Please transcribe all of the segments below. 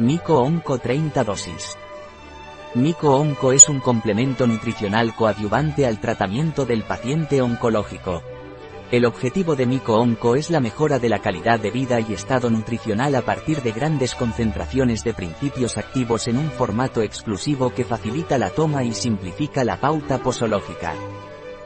Mico Onco 30 dosis. Mico Onco es un complemento nutricional coadyuvante al tratamiento del paciente oncológico. El objetivo de Mico Onco es la mejora de la calidad de vida y estado nutricional a partir de grandes concentraciones de principios activos en un formato exclusivo que facilita la toma y simplifica la pauta posológica.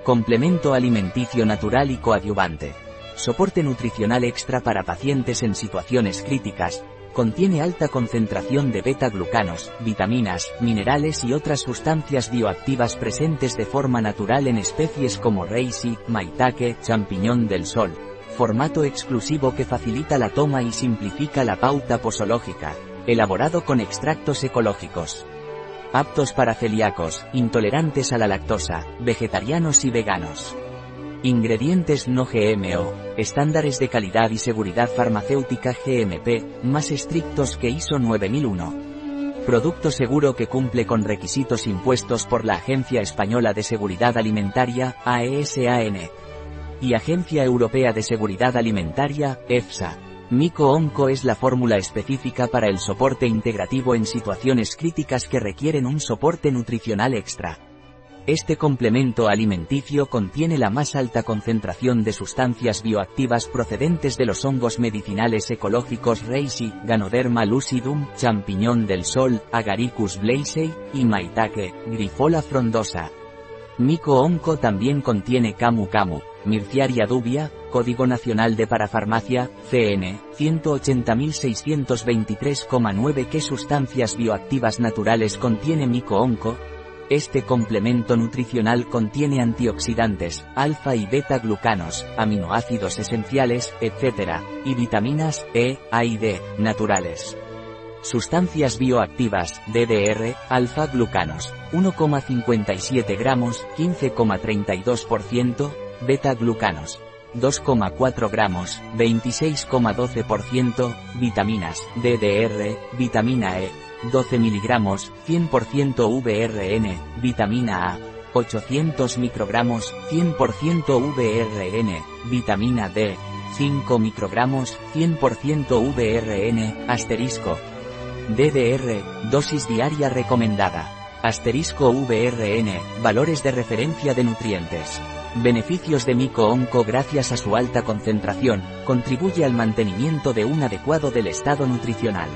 Complemento alimenticio natural y coadyuvante. Soporte nutricional extra para pacientes en situaciones críticas, Contiene alta concentración de beta-glucanos, vitaminas, minerales y otras sustancias bioactivas presentes de forma natural en especies como reishi, maitake, champiñón del sol. Formato exclusivo que facilita la toma y simplifica la pauta posológica. Elaborado con extractos ecológicos. Aptos para celíacos, intolerantes a la lactosa, vegetarianos y veganos. Ingredientes no GMO, estándares de calidad y seguridad farmacéutica GMP, más estrictos que ISO 9001. Producto seguro que cumple con requisitos impuestos por la Agencia Española de Seguridad Alimentaria, AESAN. Y Agencia Europea de Seguridad Alimentaria, EFSA. Mico Onco es la fórmula específica para el soporte integrativo en situaciones críticas que requieren un soporte nutricional extra. Este complemento alimenticio contiene la más alta concentración de sustancias bioactivas procedentes de los hongos medicinales ecológicos Reishi, Ganoderma lucidum, champiñón del sol, Agaricus blazei, y Maitake, Grifola frondosa. Mico Onco también contiene Camu Camu, Mirciaria dubia, Código Nacional de Parafarmacia, CN, 180.623,9 ¿Qué sustancias bioactivas naturales contiene Mico Onco? Este complemento nutricional contiene antioxidantes, alfa y beta glucanos, aminoácidos esenciales, etc., y vitaminas E, A y D, naturales. Sustancias bioactivas, DDR, alfa glucanos, 1,57 gramos, 15,32%, beta glucanos, 2,4 gramos, 26,12%, vitaminas, DDR, vitamina E, 12 miligramos, 100% VRN, vitamina A, 800 microgramos, 100% VRN, vitamina D, 5 microgramos, 100% VRN, asterisco. DDR, dosis diaria recomendada. Asterisco VRN, valores de referencia de nutrientes. Beneficios de Mico Onco gracias a su alta concentración, contribuye al mantenimiento de un adecuado del estado nutricional.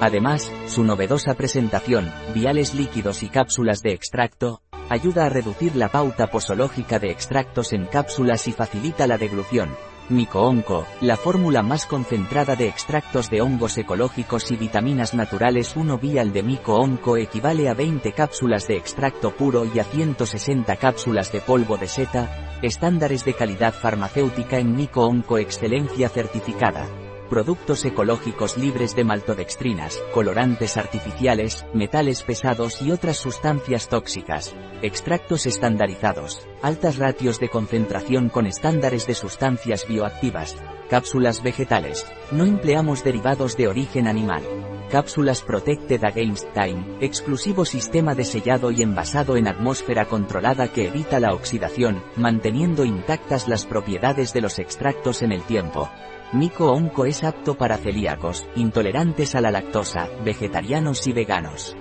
Además, su novedosa presentación, viales líquidos y cápsulas de extracto, ayuda a reducir la pauta posológica de extractos en cápsulas y facilita la deglución. Mico-Onco, la fórmula más concentrada de extractos de hongos ecológicos y vitaminas naturales 1 vial de Mico-Onco equivale a 20 cápsulas de extracto puro y a 160 cápsulas de polvo de seta, estándares de calidad farmacéutica en Mico-Onco excelencia certificada productos ecológicos libres de maltodextrinas, colorantes artificiales, metales pesados y otras sustancias tóxicas, extractos estandarizados, altas ratios de concentración con estándares de sustancias bioactivas, cápsulas vegetales, no empleamos derivados de origen animal. Cápsulas Protected Against Time, exclusivo sistema de sellado y envasado en atmósfera controlada que evita la oxidación, manteniendo intactas las propiedades de los extractos en el tiempo. Mico Onco es apto para celíacos, intolerantes a la lactosa, vegetarianos y veganos.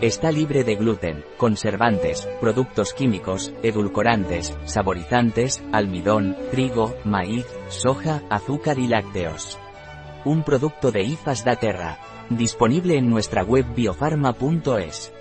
Está libre de gluten, conservantes, productos químicos, edulcorantes, saborizantes, almidón, trigo, maíz, soja, azúcar y lácteos. Un producto de IFAS da Terra. Disponible en nuestra web biofarma.es.